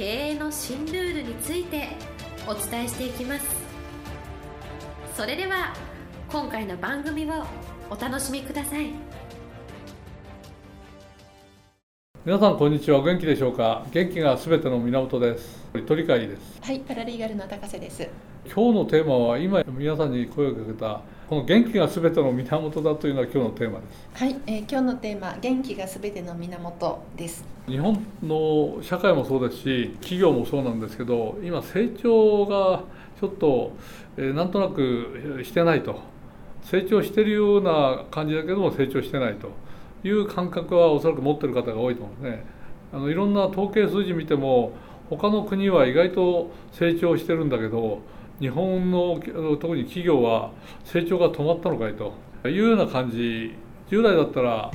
経営の新ルールについてお伝えしていきます。それでは今回の番組をお楽しみください。皆さんこんにちは。お元気でしょうか？元気がすべての源です。鳥飼です。はいパラリーガルの高瀬です。今日のテーマは今皆さんに声をかけたこの元気がすべての源だというのが今日のテーマです。はい、えー、今日のテーマ元気がすべての源です。日本の社会もそうですし企業もそうなんですけど今成長がちょっと、えー、なんとなくしてないと。成長してるような感じだけども成長してないという感覚はおそらく持ってる方が多いと思うんですね。あのいろんな統計数字見ても他の国は意外と成長してるんだけど日本の特に企業は成長が止まったのかいと。いうような感じ。従来だったら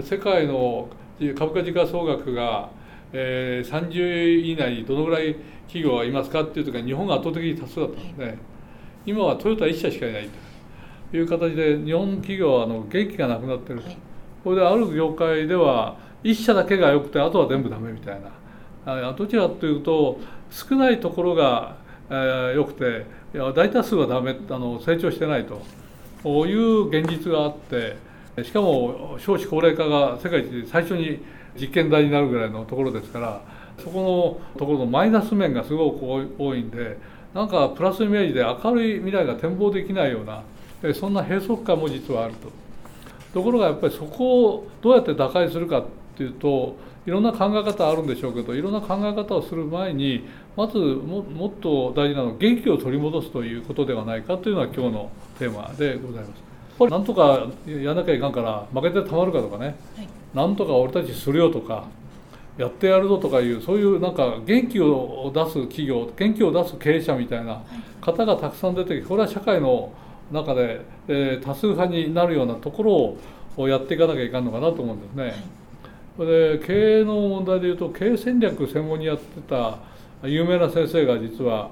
世界の株価時価総額が、えー、30位以内にどのぐらい企業がいますかっていう時は日本が圧倒的に多数だったんですね。今はトヨタ1社しかいないと。いう形で日本企業はあの元気がなくなってると、これである業界では1社だけが良くてあとは全部ダメみたいな。どちらかというと少ないところがえー、よくていや大多数はダメあの成長してないという現実があってしかも少子高齢化が世界一最初に実験台になるぐらいのところですからそこのところのマイナス面がすごく多いんでなんかプラスイメージで明るい未来が展望できないようなそんな閉塞感も実はあると。ところがやっぱりそこをどうやって打開するかっていうといろんな考え方あるんでしょうけどいろんな考え方をする前にまずももっと大事なのは元気を取り戻すということではないかというのが今日のテーマでございます。これなんとかやらなきゃいかんから負けてたまるかとかね、はい、なんとか俺たちするよとかやってやるぞとかいうそういうなんか元気を出す企業元気を出す経営者みたいな方がたくさん出てきてこれは社会の中で、えー、多数派になるようなところをやっていかなきゃいかんのかなと思うんですね。はい。で経営の問題でいうと経営戦略専門にやってた有名な先生が実は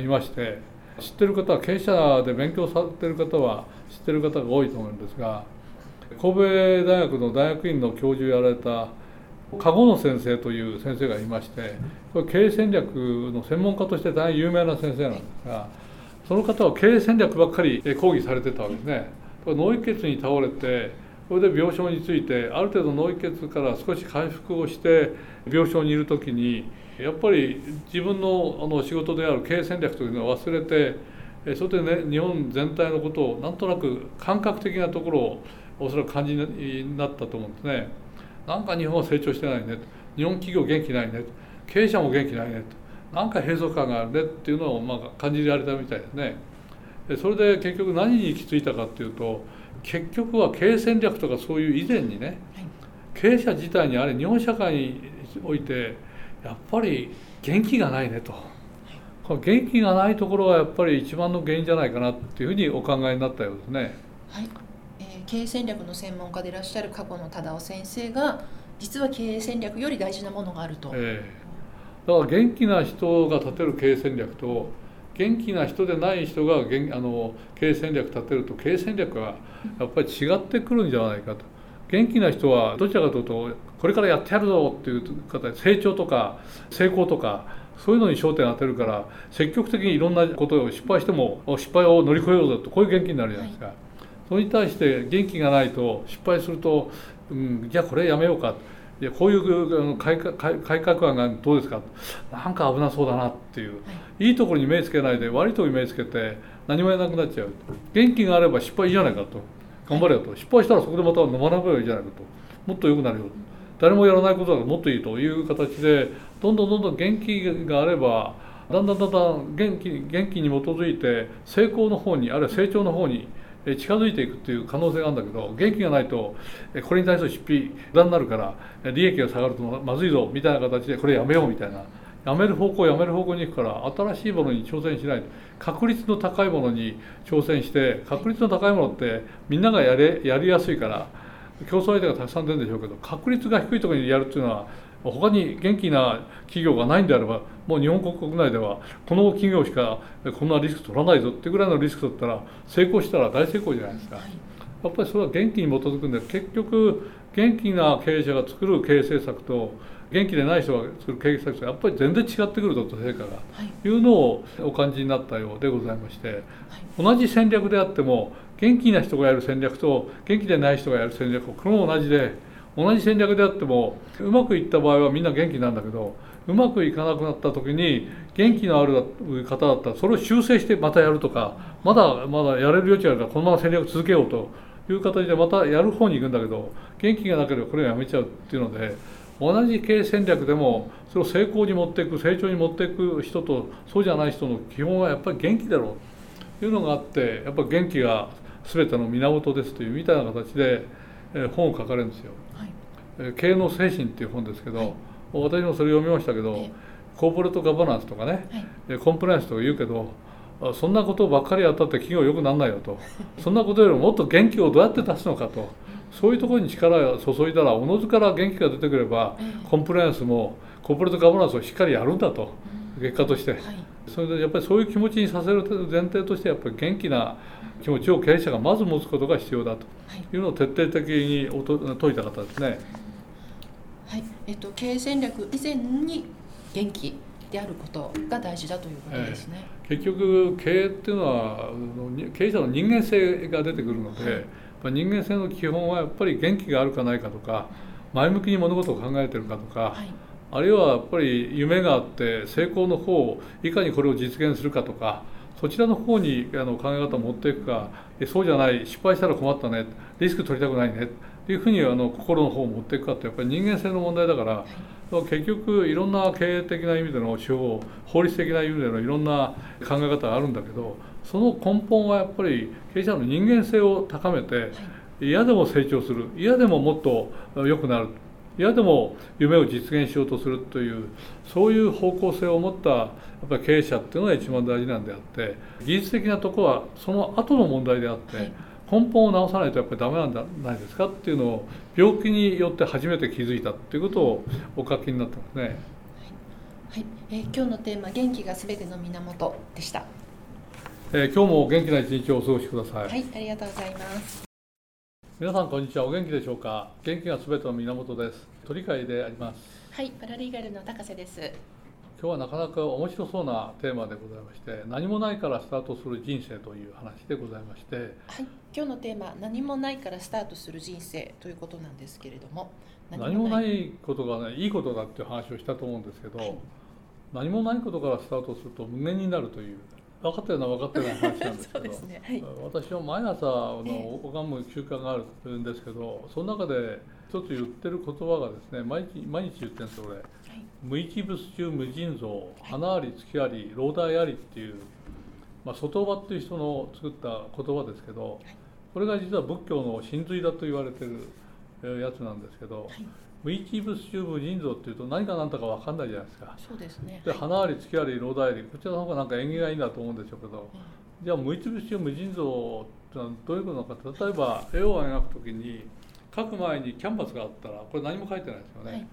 いまして知ってる方は経営者で勉強されてる方は知ってる方が多いと思うんですが神戸大学の大学院の教授をやられた籠野先生という先生がいましてこれ経営戦略の専門家として大変有名な先生なんですがその方は経営戦略ばっかり講義されてたわけですね。脳溢血に倒れてそれで病床についてある程度脳溢血から少し回復をして病床にいる時にやっぱり自分のあの仕事である経営戦略というのを忘れてそれでね日本全体のことをなんとなく感覚的なところをおそらく感じになったと思うんですね。なんか日本は成長してないね日本企業元気ないね経営者も元気ないねなんか閉塞感があるねっていうのをまあ感じられたみたいですね。それで結局何に行き着いたかっていうと結局は経営戦略とかそういう以前にね、経営者自体にあれ日本社会においてやっぱり元気がないねと。この元気がないところがやっぱり一番の原因じゃないかなっていうふうにお考えになったようですね。はい、えー、経営戦略の専門家でいらっしゃる過去の忠夫先生が実は経営戦略より大事なものがあると。えー、だから元気な人が立てる経営戦略と元気な人でない人があの経営戦略立てると経営戦略はやっぱり違ってくるんじゃないかと元気な人はどちらかというとこれからやってやるぞっていう方成長とか成功とかそういうのに焦点を当てるから積極的にいろんなことを失敗しても失敗を乗り越えようぞとこういう元気になるじゃないですか、はい、それに対して元気がないと失敗すると、うん、じゃあこれやめようか。いやこういう改革改革案がどうですか。なんか危なそうだなっていう、はい、いいところに目つけないで悪いところに目つけて何もやらなくなっちゃう。元気があれば失敗いいじゃないかと頑張れよと。失敗したらそこでまた飲まなくればいいじゃないかと。もっと良くなるよ誰もやらないことだからもっといいという形でどんどんどんどん元気があればだんだんだんだん元気元気に基づいて成功の方にあるいは成長の方に近づいていくっていう可能性があるんだけど元気がないとこれに対する出費無駄になるから利益が下がるとまずいぞみたいな形でこれやめようみたいな。やめる方向やめる方向に行くから新しいものに挑戦しない確率の高いものに挑戦して確率の高いものってみんながやれやりやすいから競争相手がたくさん出るんでしょうけど確率が低いところにやるっていうのは他に元気な企業がないんであればもう日本国内ではこの企業しかこんなリスク取らないぞってぐらいのリスク取ったら成功したら大成功じゃないですか。やっぱりそれは元気に基づくんで結局元気な経営者が作る経営政策と元気でない人が作る経営政策とやっぱり全然違ってくるぞと成果が、い、うのをお感じになったようでございまして、同じ戦略であっても元気な人がやる戦略と元気でない人がやる戦略これも同じで同じ戦略であってもうまくいった場合はみんな元気なんだけどうまくいかなくなった時に元気のある方だったらそれを修正してまたやるとかまだまだやれる余地があるからこのまま戦略続けようという形でまたやる方に行くんだけど元気がなければこれをやめちゃうっていうので同じ経営戦略でもそれを成功に持っていく成長に持っていく人とそうじゃない人の基本はやっぱり元気だろう。というのがあってやっぱり元気が全ての源ですというみたいな形で本を書かれるんですよ。はい、経営の精神っていう本ですけど、はい、私もそれ読みましたけど、コーポレートガバナンスとかね、はい、コンプライアンスとか言うけどそんなことばっかりやったって企業よくなんないよと。そんなことよりももっと元気をどうやって出すのかとそういうところに力を注いだらおのずから元気が出てくればコンプライアンスもコーポレートガバナンスをしっかりやるんだと結果として、それでやっぱりそういう気持ちにさせる前提としてやっぱり元気な気持ちを経営者がまず持つことが必要だと。い。うのを説徹底的に説いた方ですね。はい。えっと、経営戦略以前に元気であることが大事だということですね。えー、結局経営っていうのは経営者の人間性が出てくるので、はい、人間性の基本はやっぱり元気があるかないかとか前向きに物事を考えてるかとか、はい、あるいはやっぱり夢があって成功の方をいかにこれを実現するかとかそちらの方にあの考え方を持っていくかそうじゃない失敗したら困ったねリスク取りたくないねっていうふうにあの心の方を持っていくかってやっぱり人間性の問題だから。はい結局いろんな経営的な意味での手法法律的な意味でのいろんな考え方があるんだけどその根本はやっぱり経営者の人間性を高めて嫌でも成長する嫌でももっと良くなる嫌でも夢を実現しようとするというそういう方向性を持ったやっぱり経営者っていうのが一番大事なんであって技術的なとこはその後の問題であって、根本を直さないとやっぱりダメなんじゃないですかっていうのを病気によって初めて気づいたっていうことをお書きになってますね。はい、えー、今日のテーマ元気がすべての源でした。えー、今日も元気な一日をお過ごしください。はい、ありがとうございます。皆さんこんにちは。お元気でしょうか？元気がすべての源です。鳥飼であります。はい、パラリーガルの高瀬です。今日はなかなか面白そうなテーマでございまして何もないからスタートする人生という話でございまして、はい、今日のテーマ何もないからスタートする人生ということなんですけれども何もないことがねいいことだっていう話をしたと思うんですけど、はい、何もないことからスタートすると無限になるという分かったような分かったような話なんですけど。ね。はい、私は毎朝の拝む習慣があるんですけどその中で一つ言ってる言葉がですね毎日毎日言ってるんです俺。無一物中無尽蔵花あり月あり老大ありっていう、まあ、外場っていう人の作った言葉ですけどこれが実は仏教の真髄だと言われてるやつなんですけど、無一物中無尽蔵っていうと何か何だか分かんないじゃないですか。そうですね。で、花あり月あり老大ありこちらの方がなんか縁起がいいんだと思うんでしょうけど、じゃあ無一物中無尽蔵ってのはどういうことなのか。例えば絵を描くときに描く前にキャンバスがあったらこれ何も描いてないですよね。はい。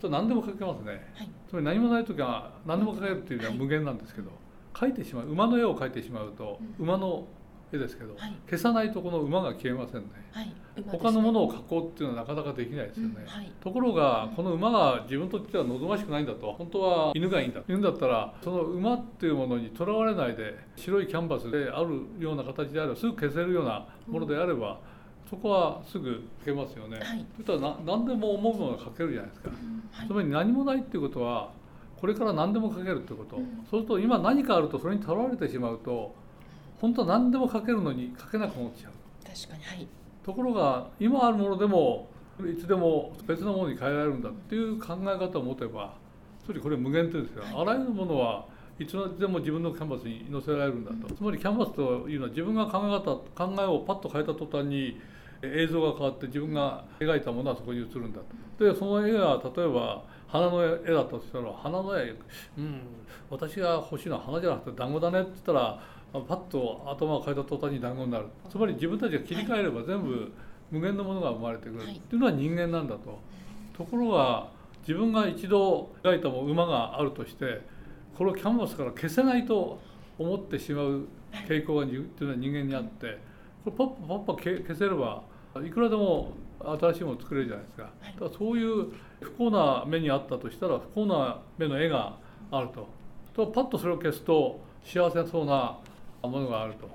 と何でも書けますね、はい、つまり何もない時は何でも書けるっていうのは無限なんですけど、書い。てしまう馬の絵を描いてしまうと、馬の絵ですけど、はい、消さないとこの馬が消えませんね、はい。ね、他のものを描こうっていうのはなかなかできないですよね、うんはい、ところがこの馬が自分とっては望ましくないんだと本当は犬がいいんだ。犬だったらその馬っていうものにとらわれないで白いキャンバスであるような形であればすぐ消せるようなものであれば、うんそこはすぐ書けますよね。はい、そしたらな何でも思うものが書けるじゃないですか。うんはい、つまり何もないっていうことはこれから何でも書けるってこと、うん、そうすると今何かあるとそれにとらわれてしまうと本当は何でも書けるのに書けなくなっちゃう。確かに、はい、ところが今あるものでもいつでも別のものに変えられるんだっていう考え方を持てばつまりこれ無限ってですよ、はい、あらゆるものはいつでも自分のキャンバスに載せられるんだと、つまりキャンバスというのは自分が考え方考えをパッと変えた途端に映像が変わって自分が描いたものはそこに映るんだと。でその絵が例えば花の絵だとしたら花の絵うん私が欲しいのは花じゃなくて団子だねって言ったらパッと頭を変えた途端に団子になる。つまり自分たちが切り替えれば全部無限のものが生まれてくる。っていうのは人間なんだと。ところが自分が一度描いたも馬があるとしてこれをキャンバスから消せないと思ってしまう傾向がっていうのは人間にあってこれパッパパッパ消せればいくらでも新しいもの作れるじゃないですか。だからそういう不幸な目にあったとしたら不幸な目の絵があると。とパッとそれを消すと幸せそうなものがあると。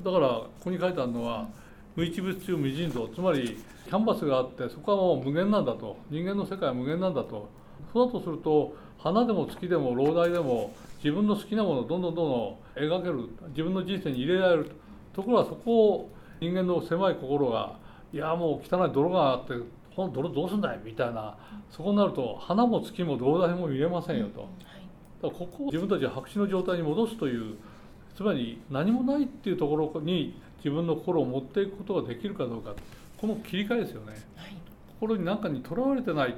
だからここに書いてあるのは無一物中無尽蔵つまりキャンバスがあってそこはもう無限なんだと。人間の世界は無限なんだと。そうだとすると花でも月でも老大でも自分の好きなものをどんどんどんどん描ける。自分の人生に入れられると。ころがそこを人間の狭い心がいやもう汚い泥があってこの泥どうすんだい？みたいな。そこになると花も月も老大も見れませんよと。だからここを自分たちが白紙の状態に戻すというつまり何もないっていうところに自分の心を持っていくことができるかどうかこの切り替えですよね、はい、心に何かにとらわれてない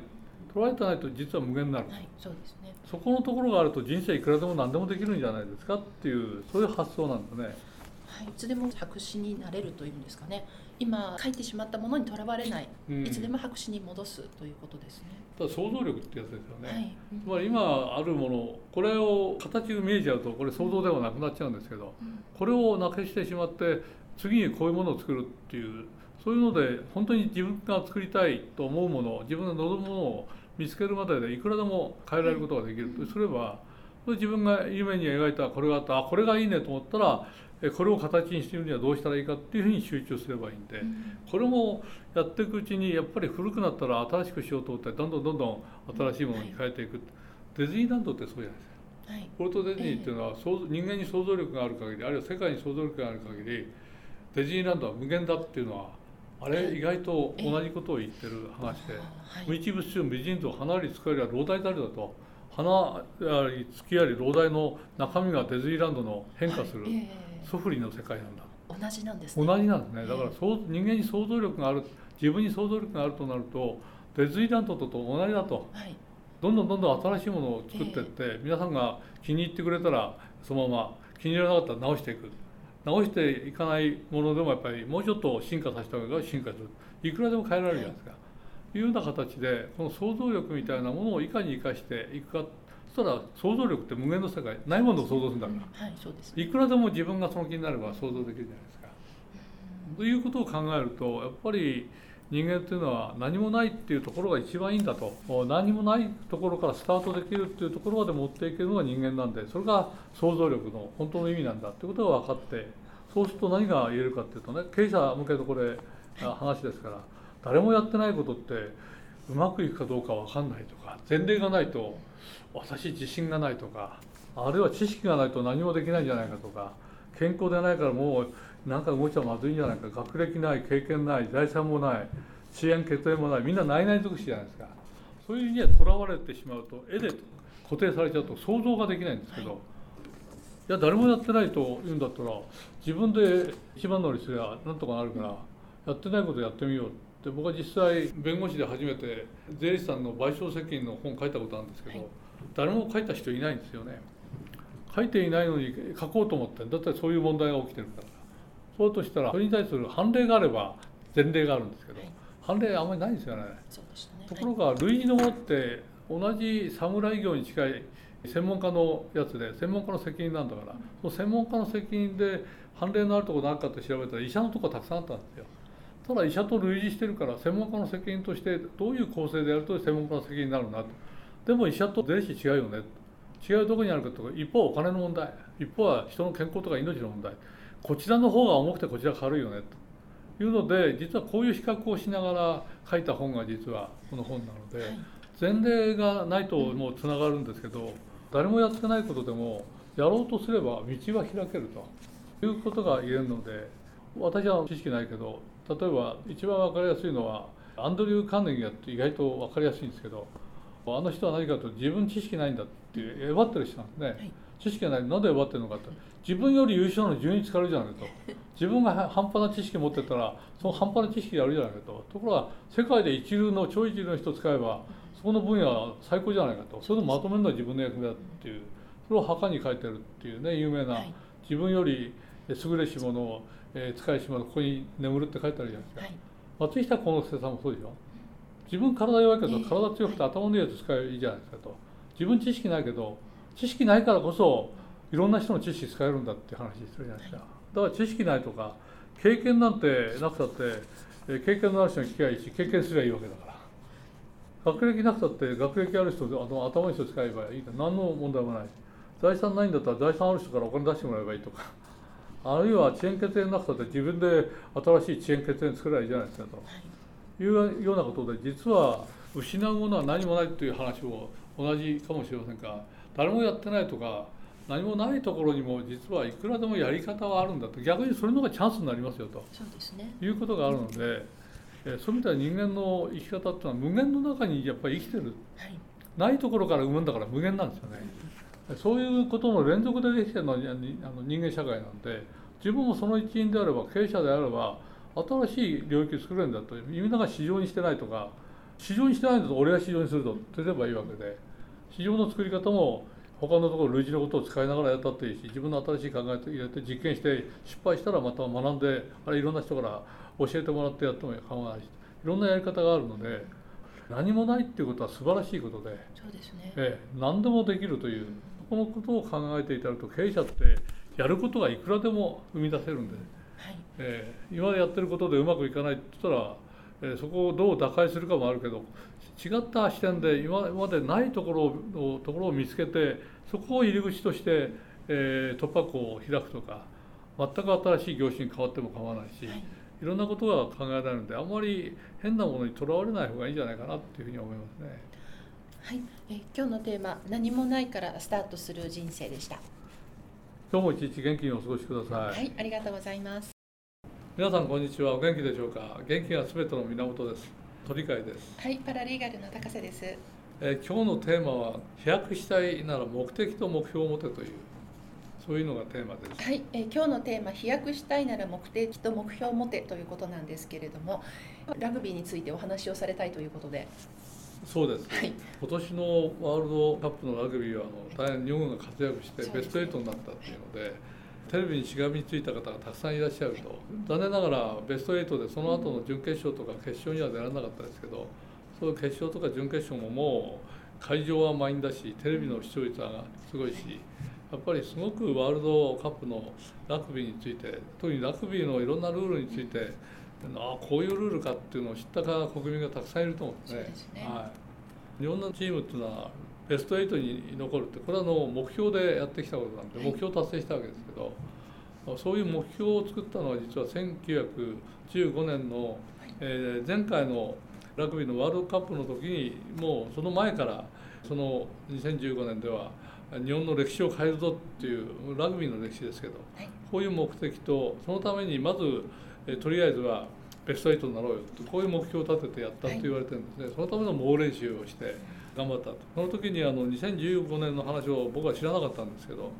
とらわれてないと実は無限になる、はい、そうですね、そこのところがあると人生いくらでも何でもできるんじゃないですかっていうそういう発想なんですね。はい、いつでも白紙になれるというんですかね今書いてしまったものにとらわれない、うん、いつでも白紙に戻すということですね。ただ想像力ってやつですよね、はい。まり今あるものこれを形が見えちゃうとこれ想像ではなくなっちゃうんですけど、うん、これをなくしてしまって次にこういうものを作るっていうそういうので本当に自分が作りたいと思うもの自分が望むものを見つけるまででいくらでも変えられることができる。とすれば自分が夢に描いたこれがあったあこれがいいねと思ったらこれを形にしてるにはどうしたらいいかっていうふうに集中すればいいんで、これもやっていくうちにやっぱり古くなったら新しくしようと思ってどんどんどんどん新しいものに変えていく、ディズニーランドってそうじゃないですか。はい、ポルトディズニーっていうのは、人間に想像力がある限りあるいは世界に想像力がある限りディズニーランドは無限だっていうのはあれ意外と同じことを言ってる話で「無一物中無人と花より使えりゃ老大誰だ」と「花やり月やり老大の中身がディズニーランドの変化するソフリの世界なんだ」同じなんですね。同じなんですね。だからそう人間に想像力がある自分に想像力があるとなるとディズニーランドと同じだと、はい、どんどんどんどん新しいものを作っていって、皆さんが気に入ってくれたらそのまま気に入らなかったら直していく。直していかないものでもやっぱりもうちょっと進化させた方が進化する。いくらでも変えられるじゃないですか、はい、いうような形でこの想像力みたいなものをいかに生かしていくかそしたら想像力って無限の世界ないものを想像するんだから、はいそうです、ね、いくらでも自分がその気になれば想像できるじゃないですか。ということを考えるとやっぱり人間っていうのは何もないっていうところが一番いいんだと。何もないところからスタートできるっていうところまで持っていけるのが人間なんでそれが想像力の本当の意味なんだってことが分かって。そうすると何が言えるかっていうとね経営者向けのこれ話ですから誰もやってないことってうまくいくかどうか分かんないとか前例がないと私自信がないとかあるいは知識がないと何もできないんじゃないかとか健康でないからもうなんか動いちゃまずいんじゃないか学歴ない経験ない財産もない遅延血縁もないみんなないない尽くしじゃないですか。そういう意味にはとらわれてしまうと絵で固定されちゃうと想像ができないんですけど、はい、いや誰もやってないと言うんだったら自分で一番乗りすればなんとかなるからやってないことやってみようって僕は実際弁護士で初めて税理士さんの賠償責任の本書いたことあるんですけど、はい、誰も書いた人いないんですよね。書いていないのに書こうと思ってだ。ったらそういう問題が起きてるから。そうとしたらそれに対する判例があれば前例があるんですけど、はい、判例あんまりないんですよね。ね。ところが類似のものって同じ侍業に近い専門家のやつで専門家の責任なんだから、その専門家の責任で判例のあるところ何かって調べたら医者のところたくさんあったんですよ。ただ医者と類似してるから専門家の責任としてどういう構成でやると専門家の責任になるなと。でも医者と税理士違うよね。違うどこにあるかとか一方お金の問題一方は人の健康とか命の問題こちらの方が重くてこちら軽いよねというので実はこういう比較をしながら書いた本が実はこの本なので、はい、前例がないともうつながるんですけど誰もやってないことでもやろうとすれば道は開けるということが言えるので私は知識ないけど例えば一番分かりやすいのはアンドリュー・カーネギーって意外と分かりやすいんですけどあの人は何かと自分知識ないんだってえばってる人なんですね、はい。知識がない。なんでえばってるのかと自分より優秀なの順に使えるじゃないかと。自分がは半端な知識持ってたらその半端な知識があるじゃないかと。ところが世界で一流の超一流の人を使えばそこの分野は最高じゃないかと。それをまとめるのは自分の役目だっていう。それを墓に書いてるっていうね有名な、はい。自分より優れし者を、えー使いし者ここに眠るって書いてあるじゃないですか、はい。松下幸之助さんもそうでしょ。自分体弱いけどええ。体強くて頭のいいやつ使えばいいじゃないですかと。自分知識ないけど知識ないからこそいろんな人の知識使えるんだって話してるじゃないですか。だから知識ないとか経験なんてなくたってえー経験のある人に聞きゃいいし経験すればいいわけだから。学歴なくたって学歴ある人であの頭のいい人使えばいい何の問題もない。財産ないんだったら財産ある人からお金出してもらえばいいとかあるいは遅延血縁なくたって自分で新しい遅延血縁作ればいいじゃないですかと。い。うようなことで実は失うものは何もないという話を同じかもしれませんが誰もやってないとか何もないところにも実はいくらでもやり方はあるんだと。逆にそれの方がチャンスになりますよと。そうですね。いうことがあるので、えーそういう意味では人間の生き方っていうのは無限の中にやっぱり生きてる。はい。ないところから生むんだから無限なんですよね。そういうことの連続でできてるのは人間社会なんで自分もその一員であれば経営者であれば新しい領域を作れるんだと。みんなが市場にしてないとか市場にしてないんだと俺が市場にするとすればいいわけで。市場の作り方も他のところ類似のことを使いながらやったっていいし自分の新しい考えを入れて実験して失敗したらまた学んであれいろんな人から教えてもらってやっても構わないしいろんなやり方があるので何もないっていうことは素晴らしいことで。そうですね。ええ、何でもできるというこのことを考えていただくと経営者ってやることがいくらでも生み出せるんで、はい。ええ、今やってることでうまくいかないって言ったら、ええそこをどう打開するかもあるけど違った視点で今までないところをところを見つけてそこを入り口として、ええ突破口を開くとか全く新しい業種に変わっても構わないし、はい。いろんなことが考えられるのであんまり変なものにとらわれない方がいいんじゃないかなっていうふうに思いますね。はい、えー今日のテーマ何もないからスタートする人生でした。今日も一日元気にお過ごしください。はい、ありがとうございます。皆さんこんにちは。お元気でしょうか？元気がすべての源です。鳥海です、はい、パラリーガルの高瀬です。えー今日のテーマは飛躍したいなら目的と目標を持てというそういうのがテーマです。はい、えー今日のテーマ飛躍したいなら目的と目標を持てということなんですけれども、ラグビーについてお話をされたいということで、そうです、はい。今年のワールドカップのラグビーはあの大変日本が活躍してベスト8になったっていうのでテレビにしがみついた方がたくさんいらっしゃると。残念ながらベスト8でその後の準決勝とか決勝には出られなかったですけどその決勝とか準決勝ももう会場は満員だしテレビの視聴率はすごいしやっぱりすごくワールドカップのラグビーについて特にラグビーのいろんなルールについてああこういうルールかっていうのを知ったか国民がたくさんいると思うんですね。すね。はい、日本のチームっていうのはベスト8に残るってこれはあの目標でやってきたことなんではい。目標達成したわけですけど、そういう目標を作ったのは実は1915年の、えー前回のラグビーのワールドカップの時にもうその前からその2015年では日本の歴史を変えるぞっていうラグビーの歴史ですけどはい、こういう目的とそのためにまず、えーとりあえずはベスト8になろうよとこういう目標を立ててやったと言われてるんですね、そのための猛練習をして頑張ったと。その時にあの2015年の話を僕は知らなかったんですけど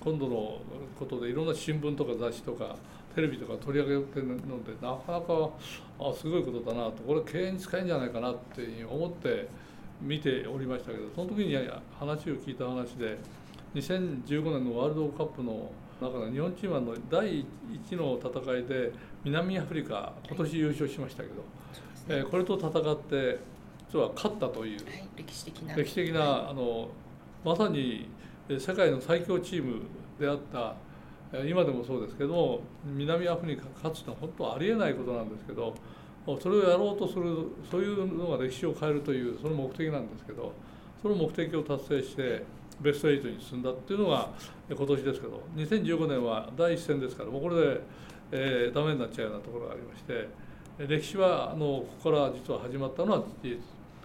今度のことでいろんな新聞とか雑誌とかテレビとか取り上げてるのでなかなかあすごいことだなと。これ経営に使えるんじゃないかなっていうふうに思って見ておりましたけどその時に話を聞いた話で2015年のワールドカップの中で日本チームはあの第一の戦いで南アフリカ今年優勝しましたけど、そうですね。えーこれと戦って実は勝ったというはい、歴史的な。歴史的なあのまさにえー世界の最強チームであったえー今でもそうですけども南アフリカが勝つのは本当はありえないことなんですけどそれをやろうとするそういうのが歴史を変えるというその目的なんですけどその目的を達成してベスト8に進んだっていうのがえー今年ですけど2015年は第一戦ですからもうこれで、えーダメになっちゃうようなところがありましてえー歴史はあのここから実は始まったのは事実。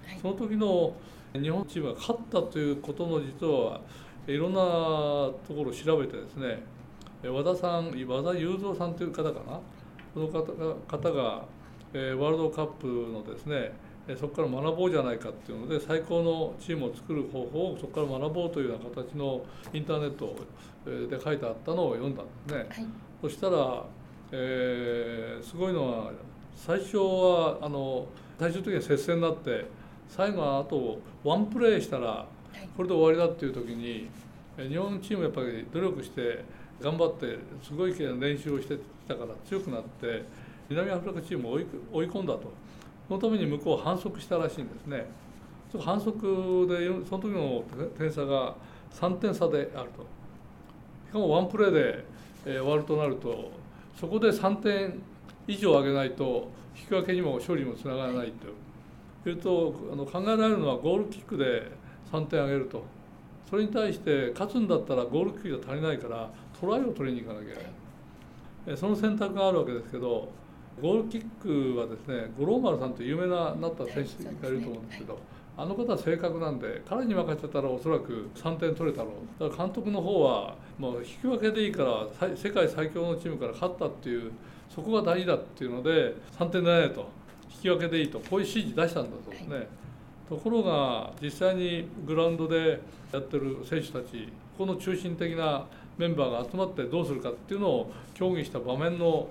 はい。その時の日本チームが勝ったということの実はいろんなところを調べてですねえ和田さん和田雄三さんという方かな？その方が方が、えーワールドカップのですねそこから学ぼうじゃないかっていうので最高のチームを作る方法をそこから学ぼうというような形のインターネットで書いてあったのを読んだんですね。はい、そしたら、えー、すごいのは最初はあの最終的には接戦になって最後はあとワンプレーしたらこれで終わりだっていう時に日本チームやっぱり努力して頑張ってすごい練習をしてきたから強くなって南アフリカチームを追い追い込んだと。そのために向こう反則したらしいんですね。反則でその時の点差が3点差であると。しかもワンプレーで、えー、終わるとなるとそこで3点以上上げないと引き分けにも勝利にもつながらないと。いうとあの考えられるのはゴールキックで3点上げると。それに対して勝つんだったらゴールキックが足りないからトライを取りに行かなきゃいけない、その選択があるわけですけどゴールキックはですね五郎丸さんという有名ななった選手がいると思うんですけど、あの方は正確なんで彼に任せたらおそらく3点取れたろう。だから監督の方はもう引き分けでいいから世界最強のチームから勝ったっていうそこが大事だっていうので3点でないと引き分けでいいとこういう指示出したんだそうですね、はい、ところが実際にグラウンドでやってる選手たちこの中心的なメンバーが集まってどうするかっていうのを協議した場面の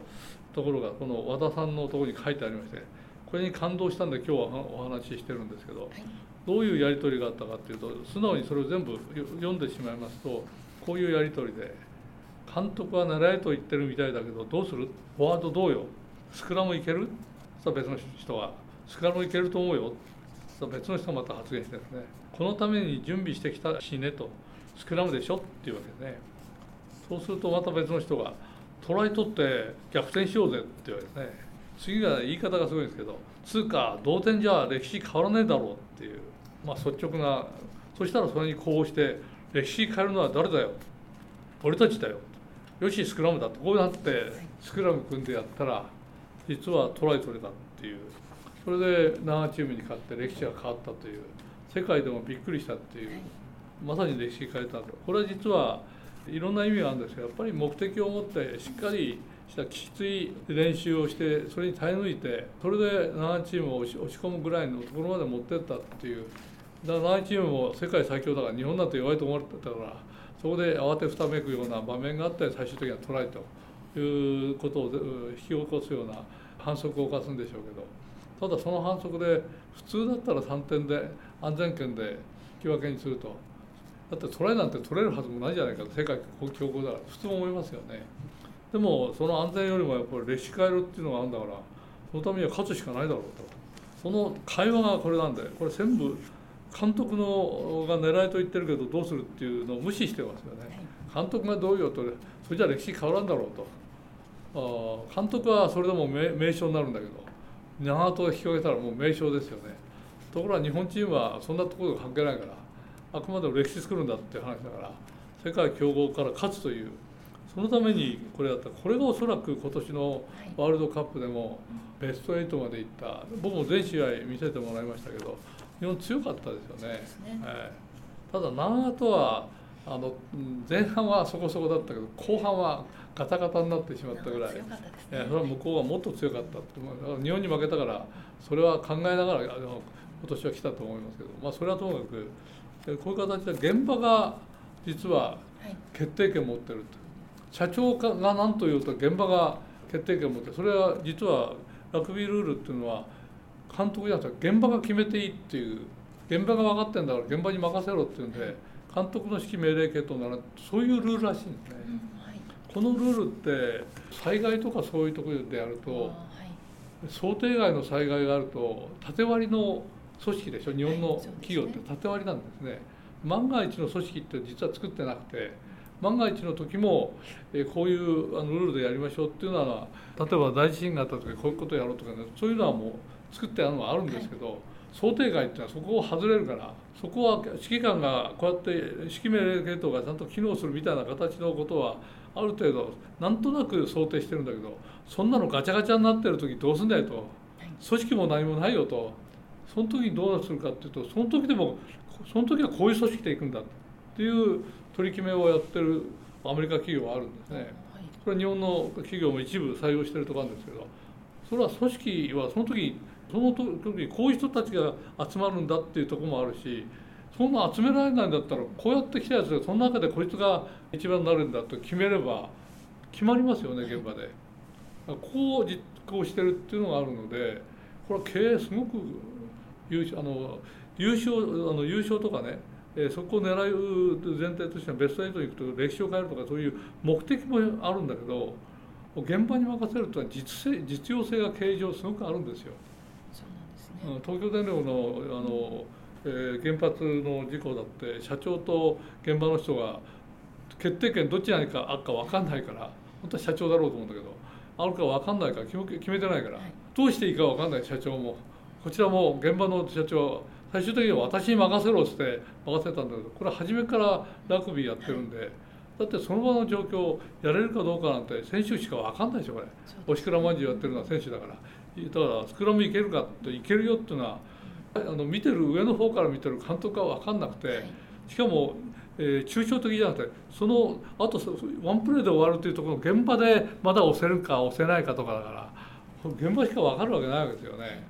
ところがこの和田さんのところに書いてありましてこれに感動したんで今日はお話ししてるんですけど、どういうやり取りがあったかっていうと素直にそれを全部読んでしまいますとこういうやり取りで監督は狙えと言ってるみたいだけどどうする？フォワードどうよ？スクラムいける？さ別の人はスクラムいけると思うよ？さ別の人がまた発言してですね。このために準備してきたしねと。スクラムでしょっていうわけでね。そうするとまた別の人がトライ取って逆転しようぜって言われてね次が言い方がすごいんですけどつうか同点じゃ歴史変わらねえだろうっていう、まあ、率直なそしたらそれにこうして歴史変えるのは誰だよ俺たちだよよしスクラムだとこうなってスクラム組んでやったら実はトライ取れたっていうそれで長チームに勝って歴史が変わったという世界でもびっくりしたっていうまさに歴史変えたこれは実はいろんな意味があるんですけどやっぱり目的を持ってしっかりしたきつい練習をしてそれに耐え抜いてそれで7チームを押し込むぐらいのところまで持ってったっていう。だから7チームも世界最強だから日本だと弱いと思われてたからそこで慌てふためくような場面があって最終的にはトライということを引き起こすような反則を犯すんでしょうけど。ただその反則で普通だったら3点で安全圏で引き分けにすると。だってトライなんて取れるはずもないじゃないか世界強豪だから。普通思いますよね。でもその安全よりもやっぱり歴史変えるっていうのがあるんだからそのためには勝つしかないだろうと。その会話がこれなんでこれ全部監督のが狙いと言ってるけどどうするっていうのを無視してますよね。監督がどうよとそれじゃ歴史変わらんだろうと。監督はそれでも名称になるんだけど長門が引き分けたらもう名称ですよね。ところが日本チームはそんなところが関係ないからあくまでも歴史作るんだっていう話だから世界強豪から勝つというそのためにこれだった。これがおそらく今年のワールドカップでもベスト8までいった。僕も全試合見せてもらいましたけど日本強かったですよね。ね。えー、ただ長とはあの前半はそこそこだったけど後半はガタガタになってしまったぐらい、ね、えー、それは向こうはもっと強かったって日本に負けたからそれは考えながらあの今年は来たと思いますけど、まあ、それはともかくこういう形で現場が実は決定権を持ってると。社長が何と言うと現場が決定権を持ってそれは実はラグビールールっていうのは監督じゃなくて現場が決めていいっていう現場が分かってんだから現場に任せろっていうんで監督の指揮命令系統ならそういうルールらしいんですね。このルールって災害とかそういうところでやると、想定外の災害があると縦割りの組織でしょ日本の企業って縦割りなんですね。万が一の組織って実は作ってなくて万が一の時も、えこういうあのルールでやりましょうっていうのは例えば大地震があった時こういうことをやろうとかねそういうのはもう作ってあるのはあるんですけど、はい、想定外っていうのはそこを外れるからそこは指揮官がこうやって指揮命令系統がちゃんと機能するみたいな形のことはある程度なんとなく想定してるんだけどそんなのガチャガチャになってる時どうすんだよと。組織も何もないよと。その時にどうするかっていうとその時でもその時はこういう組織でいくんだっていう取り決めをやってるアメリカ企業はあるんですね。これは日本の企業も一部採用してるとこあるんですけどそれは組織はその時その時にこういう人たちが集まるんだっていうところもあるしそんな集められないんだったらこうやって来たやつでその中でこいつが一番になるんだと決めれば決まりますよね現場で。こう実行してるっていうのがあるのでこれは経営すごく優秀あの優勝あの優勝とかねえそこを狙う前提としてはベスト8に行くと歴史を変えるとかそういう目的もあるんだけど現場に任せるというのは実性実用性が経営上すごくあるんですよ。そうなんですね、東京電力のあの、えー、原発の事故だって社長と現場の人が決定権どちらにかあるか分かんないから本当は社長だろうと思うんだけどあるか分かんないから決めてないから、はい、どうしていいか分かんない社長もこちらも現場の社長最終的には私に任せろって任せたんだけどこれは初めからラグビーやってるんで。だってその場の状況をやれるかどうかなんて選手しか分かんないでしょこれおしくらまんじゅうやってるのは選手だからだからスクラムいけるかっていけるよっていうのはあの見てる上の方から見てる監督は分かんなくてしかも、えー、抽象的じゃなくてそのあとワンプレーで終わるっていうところの現場でまだ押せるか押せないかとかだから現場しか分かるわけないわけですよね。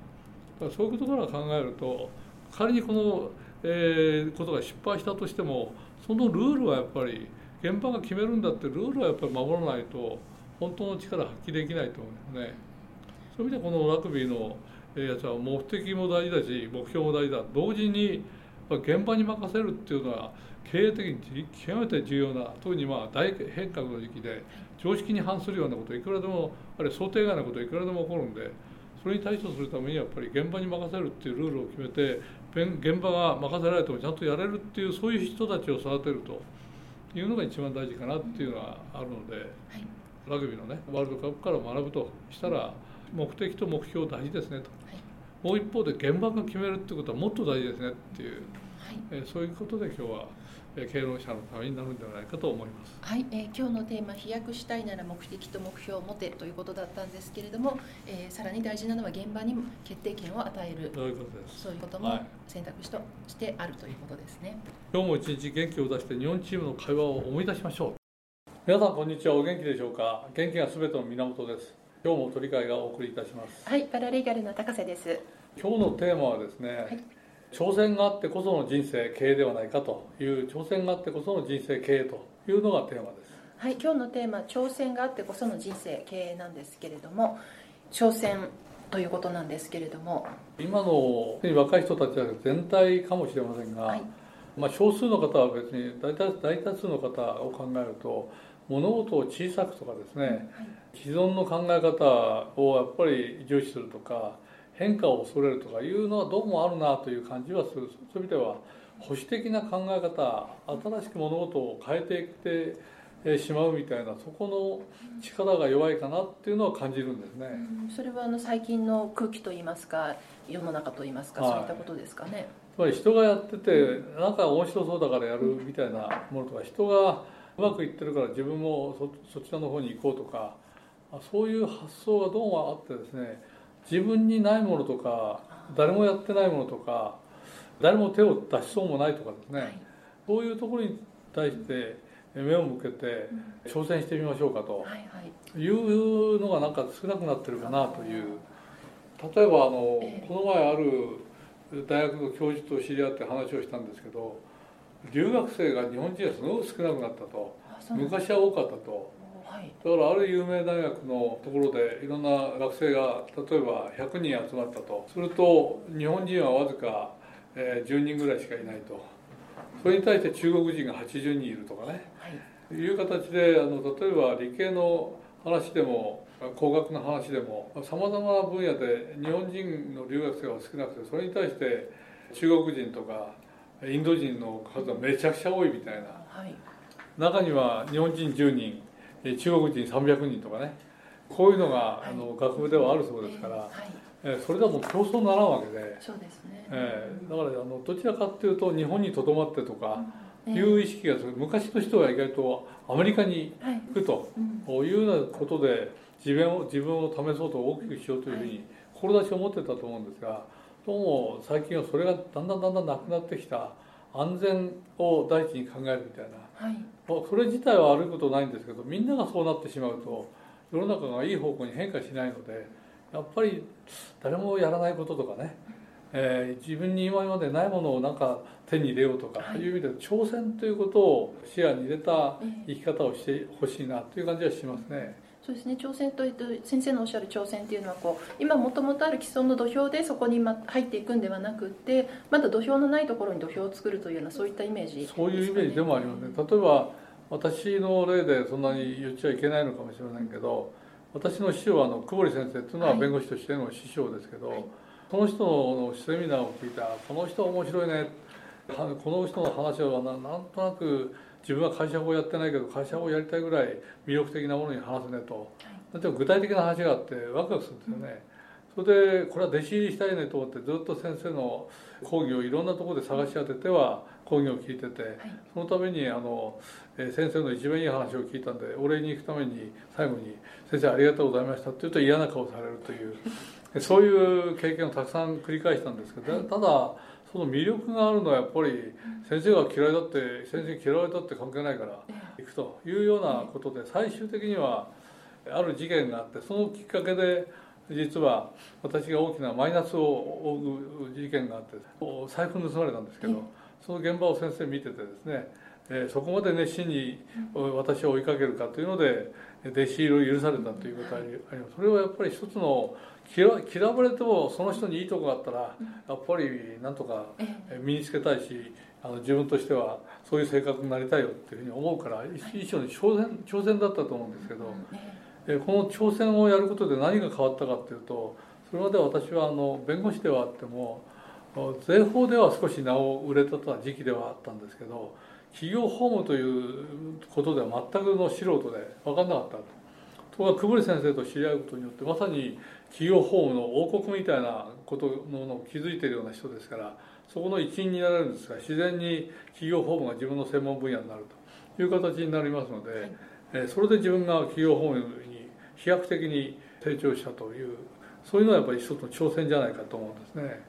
だからそういうことから考えると仮にこの、えー、ことが失敗したとしてもそのルールはやっぱり現場が決めるんだってルールはやっぱり守らないと本当の力発揮できないと思うんですね。そういう意味でこのラグビーのやつは目的も大事だし目標も大事だ同時に現場に任せるっていうのは経営的に極めて重要な特にまあ大変革の時期で常識に反するようなこといくらでもあるいは想定外なこといくらでも起こるんでそれに対処するためにやっぱり現場に任せるっていうルールを決めて現場が任せられてもちゃんとやれるっていうそういう人たちを育てるというのが一番大事かなっていうのはあるので、はい、ラグビーのねワールドカップから学ぶとしたら目的と目標大事ですねと、はい、もう一方で現場が決めるってことはもっと大事ですねっていう、はい、えそういうことで今日は経営者のためになるんではないかと思います。はい、えー、今日のテーマ飛躍したいなら目的と目標を持てということだったんですけれども、えー、さらに大事なのは現場にも決定権を与える。そういうことです。そういうことも選択肢としてあるということですね。今日も一日元気を出して日本チームの会話を思い出しましょう。皆さんこんにちは。お元気でしょうか？元気がすべての源です。今日も取り替えがお送りいたします。はい、パラレーガルの高瀬です。今日のテーマはですね。はい挑戦があってこその人生経営ではないかという挑戦があってこその人生経営というのがテーマです。はい今日のテーマ挑戦があってこその人生経営なんですけれども挑戦ということなんですけれども。今の若い人たちは全体かもしれませんが、はい、まあ、少数の方は別に大多大多数の方を考えると物事を小さくとかですね、はい、既存の考え方をやっぱり重視するとか変化を恐れるとかいうのはどうもあるなという感じはする。そういう意味では保守的な考え方新しく物事を変えていってしまうみたいなそこの力が弱いかなっていうのは感じるんですね、うん、それはあの最近の空気といいますか世の中といいますか、はい、そういったことですかね。つまり人がやっててなんか面白そうだからやるみたいなものとか人がうまくいってるから自分もそそちらの方に行こうとかそういう発想がどうもあってですね自分にないものとか誰もやってないものとか誰も手を出しそうもないとかですね、はい、そういうところに対して目を向けて挑戦してみましょうかと。いうのがなんか少なくなってるかなという。例えばあの、この前ある大学の教授と知り合って話をしたんですけど留学生が日本人はすごく少なくなったと。昔は多かったとだからある有名大学のところでいろんな学生が例えば100人集まったと。すると日本人はわずか10人ぐらいしかいないと。それに対して中国人が80人いるとかね、はい、いう形であの例えば理系の話でも工学の話でもさまざまな分野で日本人の留学生は少なくてそれに対して中国人とかインド人の数はめちゃくちゃ多いみたいな、はい、中には日本人10人中国人300人とかね。こういうのが、あの学部ではあるそうですから、えそれだと競争にならんわけで。そうですね、えだからあのどちらかっていうと日本にとどまってとかいう意識が昔の人は意外とアメリカに行くというようなことで自分を自分を試そうと大きくしようというふうに志を持ってたと思うんですがどうも最近はそれがだんだんだんだんなくなってきた安全を第一に考えるみたいな、はい、それ自体は悪いことないんですけどみんながそうなってしまうと世の中がいい方向に変化しないのでやっぱり誰もやらないこととかね、えー自分に今までないものをなんか手に入れようとか、はい。いう意味で挑戦ということを視野に入れたええ。生き方をしてほしいなという感じはしますね。そうですね。挑戦というと先生のおっしゃる挑戦っていうのはこう今もともとある既存の土俵でそこにま入っていくんではなくってまだ土俵のないところに土俵を作るというようなそういったイメージね、そういうイメージでもありますね。例えば私の例でそんなに言っちゃいけないのかもしれませんけど私の師匠はあの久保利先生っていうのははい。弁護士としての師匠ですけど、はい。その人のセミナーを聞いた。らこの人面白いね。はこの人の話はななんとなく自分は会社法やってないけど会社法やりたいぐらい魅力的なものに話すねと。例えば具体的な話があってワクワクするんですよね、それでこれは弟子入りしたいねと思ってずっと先生の講義をいろんなところで探し当てては講義を聞いてて、そのためにあのえー先生の一番いい話を聞いたんでお礼に行くために最後に「先生ありがとうございました」って言うと嫌な顔されるという そういう経験をたくさん繰り返したんですけどただその魅力があるのはやっぱり先生が嫌いだって先生嫌われたって関係ないから行くというようなことで最終的にはある事件があってそのきっかけで実は私が大きなマイナスを負う事件があって財布盗まれたんですけどその現場を先生見ててですねえーそこまで熱心に私を追いかけるかというので弟子入りを許されたということがあります。それはやっぱり一つの嫌嫌われてもその人にいいとこがあったらやっぱりなんとかええ。身につけたいしあの自分としてはそういう性格になりたいよっていうふうに思うから一一種の挑戦挑戦だったと思うんですけど、この挑戦をやることで何が変わったかっていうとそれまで私はあの弁護士ではあっても税法では少し名を売れた時期ではあったんですけど企業法務ということでは全くの素人で分かんなかったところが久保利先生と知り合うことによってまさに企業法務の王国みたいなことのものを築いているような人ですからそこの一員になれるんですが自然に企業法務が自分の専門分野になるという形になりますので、はいえーそれで自分が企業法務に飛躍的に成長したというそういうのはやっぱり一つの挑戦じゃないかと思うんですね。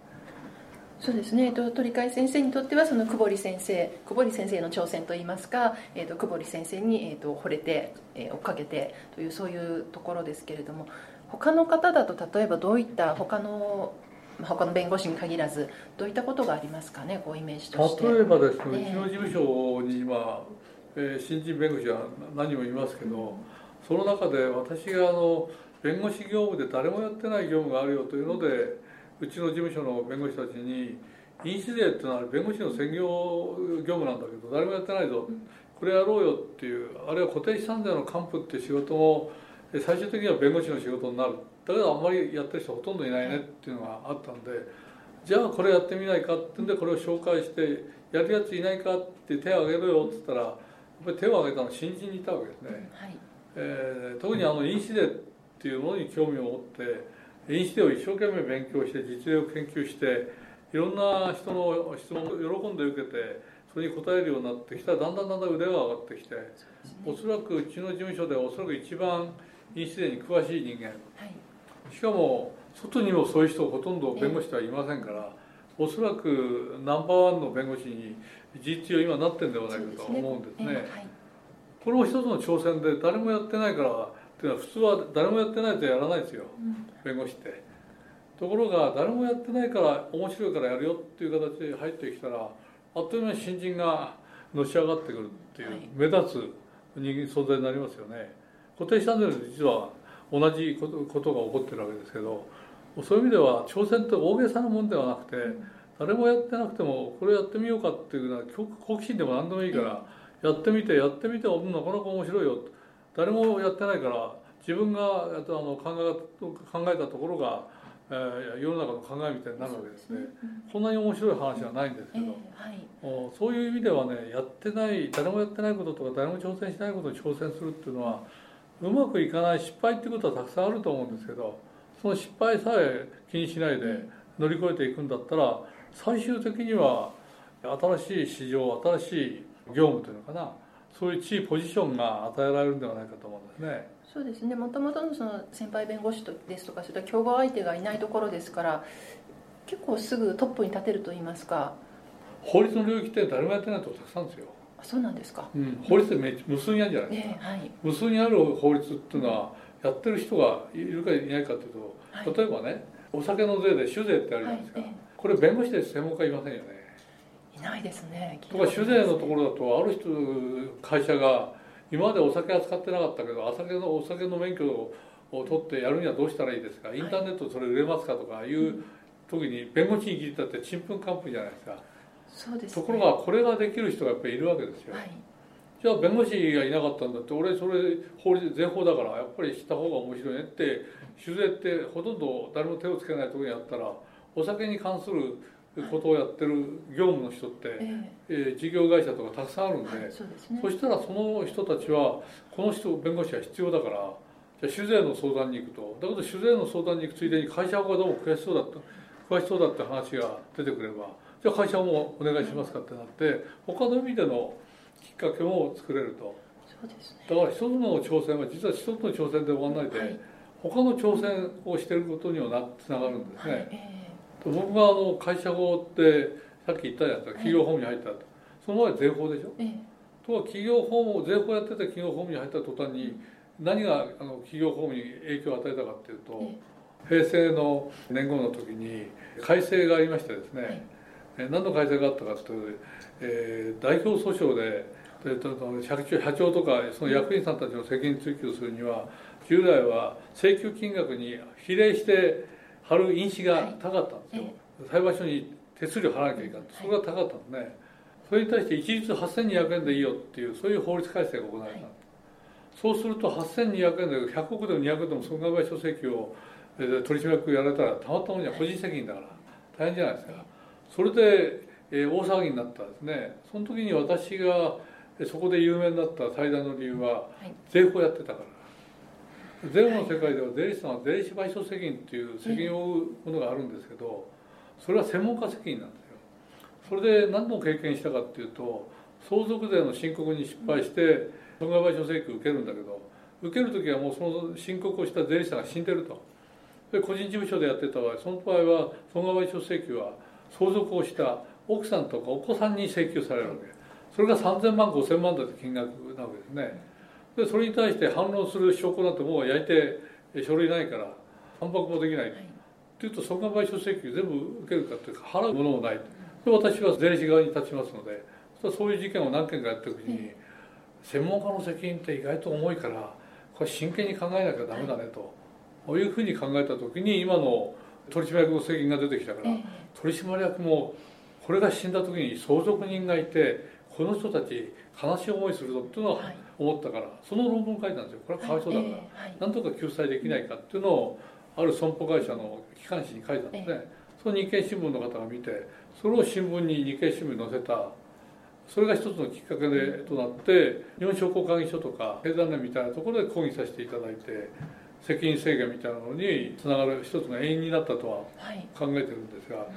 そうですね、えっと鳥飼先生にとってはその久保利先生久保利先生の挑戦といいますか、えっと久保利先生に、えっと惚れて、えー追っかけてというそういうところですけれども他の方だと例えばどういった他のまあ他の弁護士に限らずどういったことがありますかね？こうイメージとして。例えばですね、ええ。うちの事務所に今、えー新人弁護士は何人もいますけど、その中で私があの弁護士業務で誰もやってない業務があるよというのでうちの事務所の弁護士たちに飲酒税ってのは弁護士の専業業務なんだけど誰もやってないぞ、これやろうよっていうあるいは固定資産税の還付っていう仕事もえ最終的には弁護士の仕事になる。だけどあんまりやってる人ほとんどいないねっていうのがあったんでじゃあこれやってみないかってんでこれを紹介してやるやついないかって手を挙げろよって言ったらやっぱり手を挙げたのは新人にいたわけですね、はい。えー特にあの飲酒税っていうものに興味を持って飲酒税を一生懸命勉強して実例を研究していろんな人の質問を喜んで受けてそれに答えるようになってきた。らだんだんだんだん腕が上がってきておそらくうちの事務所でおそらく一番飲酒税に詳しい人間。はい。しかも外にもそういう人ほとんど弁護士ではいませんからおそらくナンバーワンの弁護士に事実上今なってるんではないかと思うんですね。えーはい。これも一つの挑戦で誰もやってないからっていうのは普通は誰もやってないとやらないですよ。うん。弁護士って。ところが誰もやってないから面白いからやるよっていう形で入ってきたらあっという間に新人がのし上がってくるっていう、はい。目立つ人間存在になりますよね。固定資産税で実は同じことが起こってるわけですけどそういう意味では挑戦って大げさなもんではなくて誰もやってなくてもこれやってみようかっていうのは好好奇心でも何でもいいからやってみてやってみてうんなかなか面白いよ誰もやってないから自分がやっとあの考え考えたところが、えー世の中の考えみたいになるわけですね。こんなに面白い話はないんですけえーど、はい。おそういう意味ではねやってない誰もやってないこととか誰も挑戦しないことに挑戦するっていうのはうまくいかない失敗っていうことはたくさんあると思うんですけどその失敗さえ気にしないで乗り越えていくんだったら最終的には新しい市場新しい業務というのかなそういう地位ポジションが与えられるんではないかと思うんですね。そうですね。もともとのその先輩弁護士とですとかそういった競合相手がいないところですから結構すぐトップに立てると言いますか。法律の領域って誰もやってないとこたくさんですよ。あそうなんですか。うん、法律ってめっちゃ無数にあるんじゃないですか。ねはい。無数にある法律っていうのはやってる人がいるかいないかというと、はい。例えばねお酒の税で酒税ってあるじゃないですか、はいえこれ弁護士で専門家いませんよねいないですねとか酒税のところだとある人会社が今までお酒扱ってなかったけどお酒のお酒の免許を取ってやるにはどうしたらいいですか？インターネットでそれ売れますか？とかいう時に弁護士に聞いたってちんぷんかんぷんじゃないですか。そうです、ところがこれができる人がやっぱりいるわけですよ、はい。じゃあ弁護士がいなかったんだって俺それ法律税法だからやっぱりした方が面白いねって酒税ってほとんど誰も手をつけないところにあったらお酒に関することをやってる業務の人って、ええ。ー事業会社とかたくさんあるんで、そうですね。そしたらその人たちはこの人弁護士が必要だからじゃあ酒税の相談に行くと。だけど酒税の相談に行くついでに会社法がどうも悔しそうだった詳しそうだって話が出てくればじゃあ会社もお願いしますかってなって他の意味でのきっかけも作れると。そうですね。だから一つの挑戦は実は一つの挑戦で終わらないで、はい。他の挑戦をしていることにはなつながるんですね、はいえ僕があの会社法ってさっき言ったじゃないですか企業法務に入ったと、その前税法でしょ？ええ。とは企業法務税法やってて企業法務に入った途端に何があの企業法務に影響を与えたかっていうと、え平成の年号の時に改正がありましてですね、はい。え何の改正があったかというと、えー代表訴訟で社長社長とかその役員さんたちの責任追及するには従来は請求金額に比例して貼る印紙が高かったんですよ、はい。裁判所に手数料払わなきゃいけない。それが高かったんですね、それに対して一律8200円でいいよっていうそういう法律改正が行われた、はい。そうすると8200円で100億でも200円でも損害賠償請求をえー取締役やられたらたまったもんじゃ個人責任だから。大変じゃないですか。それで、えー大騒ぎになったんですね。その時に私がえーそこで有名になった最大の理由ははい。税法やってたから税法の世界では税理士さんは税理士賠償責任っていう責任を負うものがあるんですけどそれは専門家責任なんですよそれで何の経験したかっていうと相続税の申告に失敗して損害賠償請求を受けるんだけど受ける時はもうその申告をした税理士さんが死んでるとで個人事務所でやってた場合その場合は損害賠償請求は相続をした奥さんとかお子さんに請求されるわけそれが3000万5000万だって金額なわけですねでそれに対して反論する証拠なんてもう焼いてえ書類ないから反駁もできない、はい。っていうと損害賠償請求全部受けるかっていうか払うものもない。で私は税理士側に立ちますのでそういう事件を何件かやってる時に専門家の責任って意外と重いからこれ真剣に考えなきゃダメだねとこういうふうに考えた時に今の取締役の責任が出てきたからえ。取締役もこれが死んだ時に相続人がいてこの人たち悲しい思いするぞっていうのははい思ったからその論文書いたんですよ。これはかわいそうだから。ええはい。なんとか救済できないかっていうのをある損保会社の機関紙に書いたんですね、その日経新聞の方が見てそれを新聞に日経新聞に載せた。それが一つのきっかけでとなって日本商工会議所とか経団連みたいなところで抗議させていただいて責任制限みたいなのにつながる一つの遠因になったとははい。考えてるんですが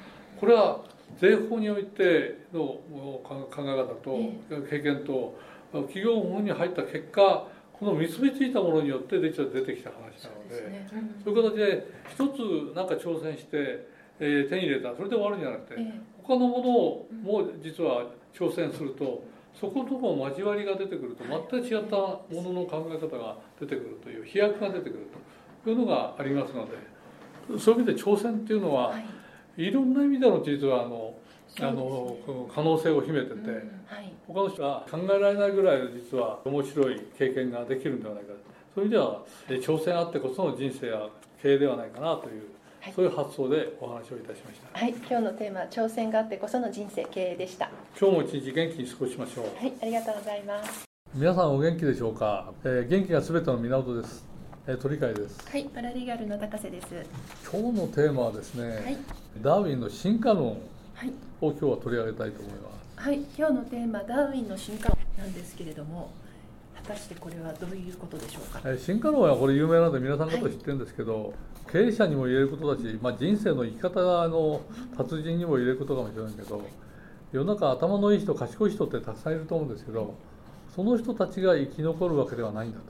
これは税法においての考え方と経験と企業法に入った結果この結びついたものによって出てきた話なそうのでですね、うんそういう形で一つなんか挑戦して、えー手に入れた。それで終わるんじゃなくてえ他のものも実は挑戦するとそことの交わりが出てくると全く違ったものの考え方が出てくるという飛躍が出てくるというのがありますのでそういう意味で挑戦っていうのは、えはいいろんな意味での実はあのね。この可能性を秘めてて、うんはい。他の人は考えられないぐらいの実は面白い経験ができるんではないか。そういう意味ではえ挑戦あってこその人生や経営ではないかなという、はい。そういう発想でお話をいたしました。はい、今日のテーマ挑戦があってこその人生経営でした。今日も一日元気に過ごしましょう。はい、ありがとうございます。皆さんお元気でしょうか、えー元気が全ての源です、えー鳥海です。はい、パラリーガルの高瀬です。今日のテーマはですね、はい、ダーウィンの進化論はい、を今日は取り上げたいと思います。はい、今日のテーマダーウィンの進化なんですけれども、果たしてこれはどういうことでしょうか？えー進化論はこれ有名なので皆さん方知ってるんですけど、経営者にも言えることだし、まあ、人生の生き方の達人にも言えることかもしれないけど世の中頭のいい人賢い人ってたくさんいると思うんですけどその人たちが生き残るわけではないんだと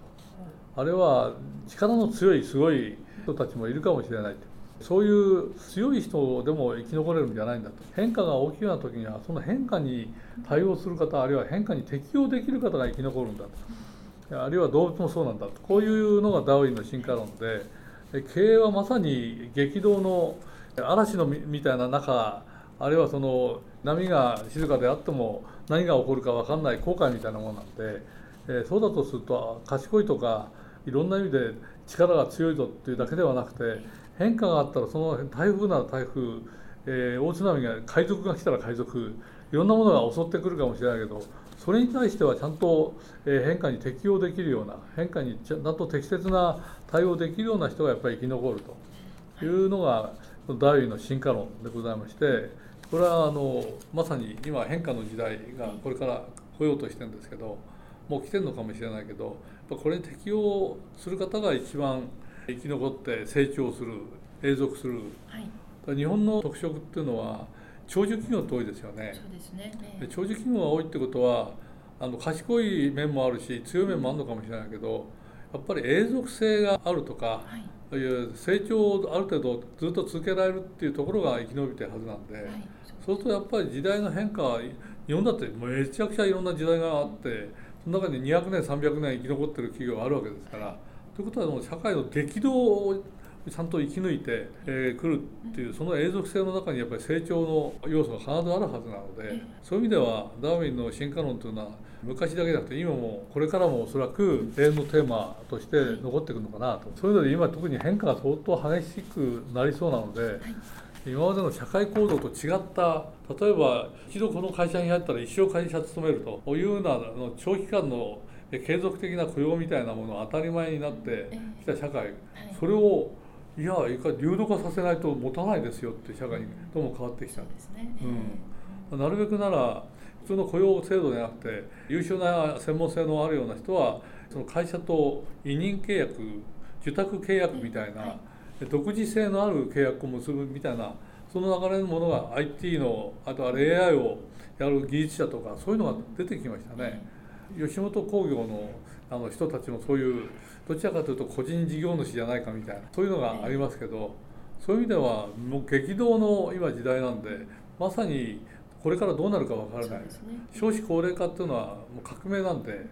あれは力の強いすごい人たちもいるかもしれないと。そういう強い人でも生き残れるんじゃないんだと。変化が大きいような時にはその変化に対応する方あるいは変化に適応できる方が生き残るんだと。あるいは動物もそうなんだと。こういうのがダーウィンの進化論で経営はまさに激動の嵐のみたいな中あるいはその波が静かであっても何が起こるか分かんない後悔みたいなものなんで、え、そうだとすると賢いとかいろんな意味で力が強いぞっていうだけではなくて変化があったらその台風なら台風、えー、大津波が海賊が来たら海賊いろんなものが襲ってくるかもしれないけどそれに対してはちゃんと変化に適応できるような変化にちゃんと適切な対応できるような人がやっぱり生き残るというのがダーウィンの進化論でございましてこれはあのまさに今変化の時代がこれから来ようとしてるんですけどもう来てるのかもしれないけどこれに適応する方が一番生き残って成長する永続する、はい、日本の特色っていうのは長寿企業って多いですよね。そうですね、ね、長寿企業が多いってことはあの賢い面もあるし強い面もあるのかもしれないけどやっぱり永続性があるとか、はい、いう成長をある程度ずっと続けられるっていうところが生き延びてるはずなんで、はい、そうするとやっぱり時代の変化は日本だってめちゃくちゃいろんな時代があってその中に200年300年生き残ってる企業があるわけですから。ということはもう社会の激動をちゃんと生き抜いてく、えー、るっていうその永続性の中にやっぱり成長の要素が必ずあるはずなのでそういう意味ではダーウィンの進化論というのは昔だけじゃなくて今もこれからもおそらく永遠のテーマとして残ってくるのかなとそういうので今特に変化が相当激しくなりそうなので。今までの社会構造と違った例えば一度この会社に入ったら一生会社勤めるというようなの長期間の継続的な雇用みたいなものが当たり前になってきた社会。それをいやいか流動化させないと持たないですよって社会にどうも変わってきた、うん、なるべくなら普通の雇用制度ではなくて優秀な専門性のあるような人はその会社と委任契約受託契約みたいな、独自性のある契約を結ぶみたいなその流れのものが IT のあとは AI をやる技術者とかそういうのが出てきましたね。吉本興業のあの人たちもそういうどちらかというと個人事業主じゃないかみたいなそういうのがありますけどそういう意味ではもう激動の今時代なんでまさにこれからどうなるか分からない、ね、少子高齢化っていうのはもう革命なんで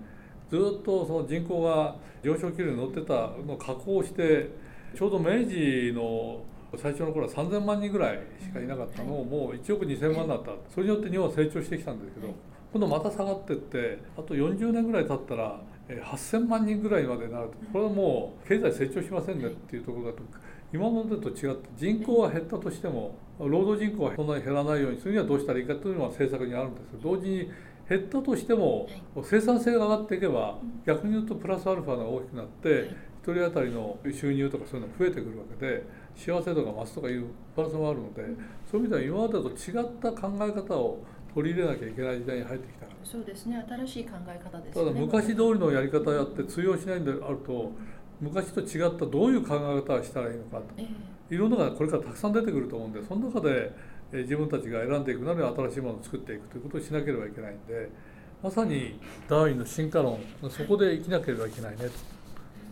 ずっとその人口が上昇気流に乗ってたのを加工してちょうど明治の最初の頃は3000万人ぐらいしかいなかったのをもう1億2000万になった。それによって日本は成長してきたんですけど今度また下がってってあと40年ぐらい経ったら8,000万人ぐらいまでになると。これはもう経済成長しませんねっていうところだと今までと違って人口は減ったとしても労働人口はそんなに減らないようにするにはどうしたらいいかというのは政策にあるんですけど同時に減ったとしても生産性が上がっていけば逆に言うとプラスアルファが大きくなって1人当たりの収入とかそういうのが増えてくるわけで幸せ度が増すとかいうプラスもあるのでそういう意味では今までと違った考え方を取り入れなきゃいけない時代に入ってきたそうですね。新しい考え方です、ね、ただ昔通りのやり方やって通用しないんであると昔と違ったどういう考え方をしたらいいのかと、えー、いろんなのがこれからたくさん出てくると思うんでその中で自分たちが選んでいくなり新しいものを作っていくということをしなければいけないんでまさにダーウィンの進化論そこで生きなければいけないねと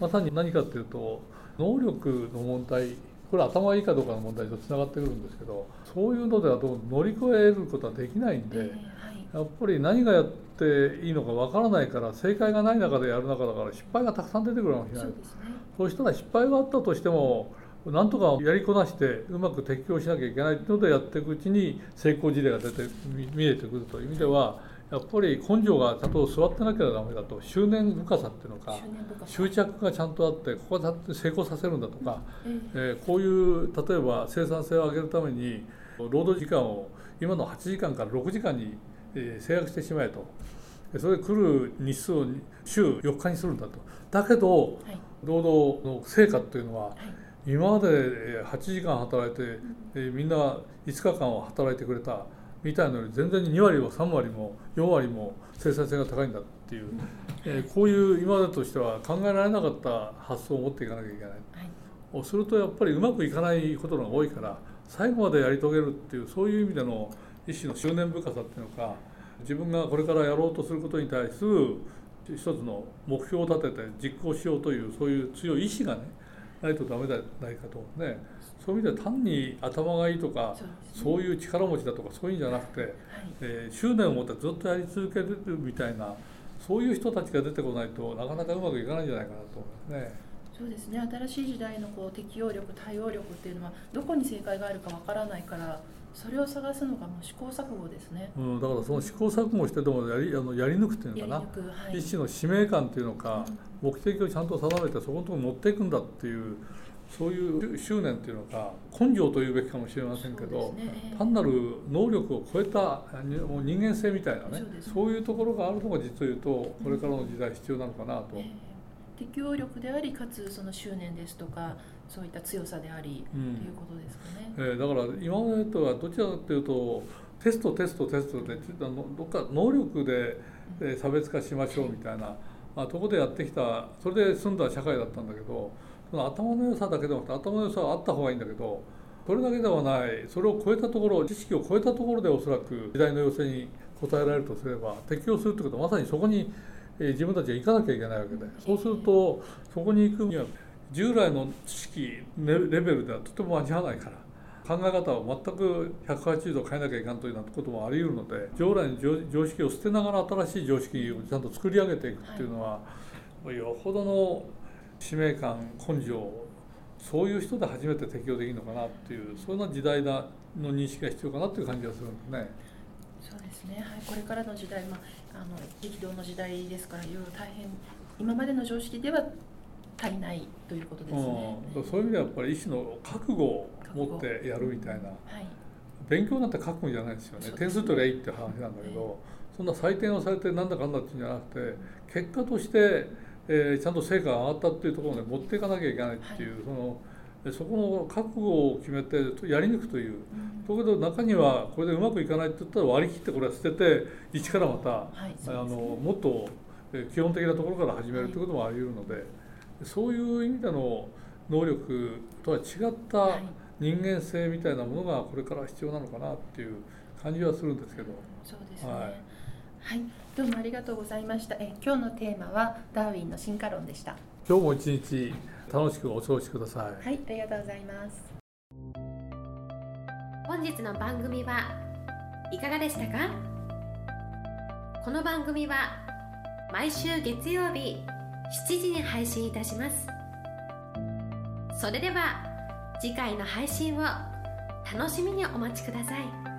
まさに何かっていうと能力の問題これ頭がいいかどうかの問題とつながってくるんですけどそういうのではどう乗り越えることはできないんで、やっぱり何がやっていいのかわからないから正解がない中でやる中だから失敗がたくさん出てくるかもしれない。そう,、ね、そうしたら失敗があったとしてもなんとかやりこなしてうまく適応しなきゃいけないっていうのでやっていくうちに成功事例が出て見えてくるという意味ではやっぱり根性がちゃんと座ってなきゃダメだと執念深さっていうのか執着がちゃんとあってここは成功させるんだとか、えー、こういう例えば生産性を上げるために労働時間を今の8時間から6時間に制約してしまえと。それで来る日数を週4日にするんだと。だけど、労働の成果っていうのは、今まで8時間働いて、みんな5日間を働いてくれたみたいなのより全然2割も3割も4割も生産性が高いんだっていう、えー、こういう今までとしては考えられなかった発想を持っていかなきゃいけない、はい、するとやっぱりうまくいかないことが多いから最後までやり遂げるっていうそういう意味での一種の執念深さっていうのか自分がこれからやろうとすることに対する一つの目標を立てて実行しようというそういう強い意志がねないとダメじゃないかとね。そういう意味では単に頭がいいとかそう,、いう力持ちだとかそういうんじゃなくて、はい、えー、執念を持ってずっとやり続けるみたいなそういう人たちが出てこないとなかなかうまくいかないんじゃないかなと思いますね。そうですね。新しい時代のこう適応力対応力っていうのはどこに正解があるかわからないからそれを探すのがもう試行錯誤ですね。うん、だからその試行錯誤してでもやりあのやり抜くっていうのかな、はい、一種の使命感っていうのか、うん、目的をちゃんと定めてそこのところに持っていくんだっていうそういう執念っていうのか根性というべきかもしれませんけど、ね、単なる能力を超えた人間性みたいなねそういうところがあるのが実を言うとこれからの時代必要なのかなと。適応力でありかつその執念ですとかそういった強さであり、うん、ということですかね、えー、だから今までとはどちらかというとテストテストテストでどっか能力で差別化しましょうみたいな、まあ、とこでやってきたそれで済んだ社会だったんだけどその頭の良さだけでも頭の良さはあった方がいいんだけどそれだけではない。それを超えたところ知識を超えたところでおそらく時代の要請に応えられるとすれば適応するということはまさにそこに自分たちが行かなきゃいけないわけで。そうするとそこに行くには従来の知識レベルではとても間に合わないから考え方を全く180度変えなきゃいかんというなこともあり得るので従来の常識を捨てながら新しい常識をちゃんと作り上げていくっていうのは、はい、よほどの使命感根性そういう人で初めて適用できるのかなっていうそんな時代の認識が必要かなっていう感じがするんですね。そうですね、はい、これからの時代、まあ、あの激動の時代ですからいろいろ大変今までの常識では足りないということですね、うん、そういう意味ではやっぱり一種の覚悟を持ってやるみたいな、はい、勉強なんて覚悟じゃないですよね。点数取りゃいいって話なんだけど、そんな採点をされてなんだかんだっていうんじゃなくて結果としてえー、ちゃんと成果が上がったっていうところまで持っていかなきゃいけないっていう、はい、そのそこの覚悟を決めてやり抜くという、だけど中にはこれでうまくいかないって言ったら割り切ってこれは捨てて一からまた、はい、あのもっと基本的なところから始めるということもあり得るので、そういう意味での能力とは違った人間性みたいなものがこれから必要なのかなっていう感じはするんですけど。そうですね、はいはい、どうもありがとうございました。え今日のテーマはダーウィンの進化論でした。今日も一日楽しくお過ごしください。はい、ありがとうございます。本日の番組はいかがでしたか？この番組は毎週月曜日7時に配信いたします。それでは次回の配信を楽しみにお待ちください。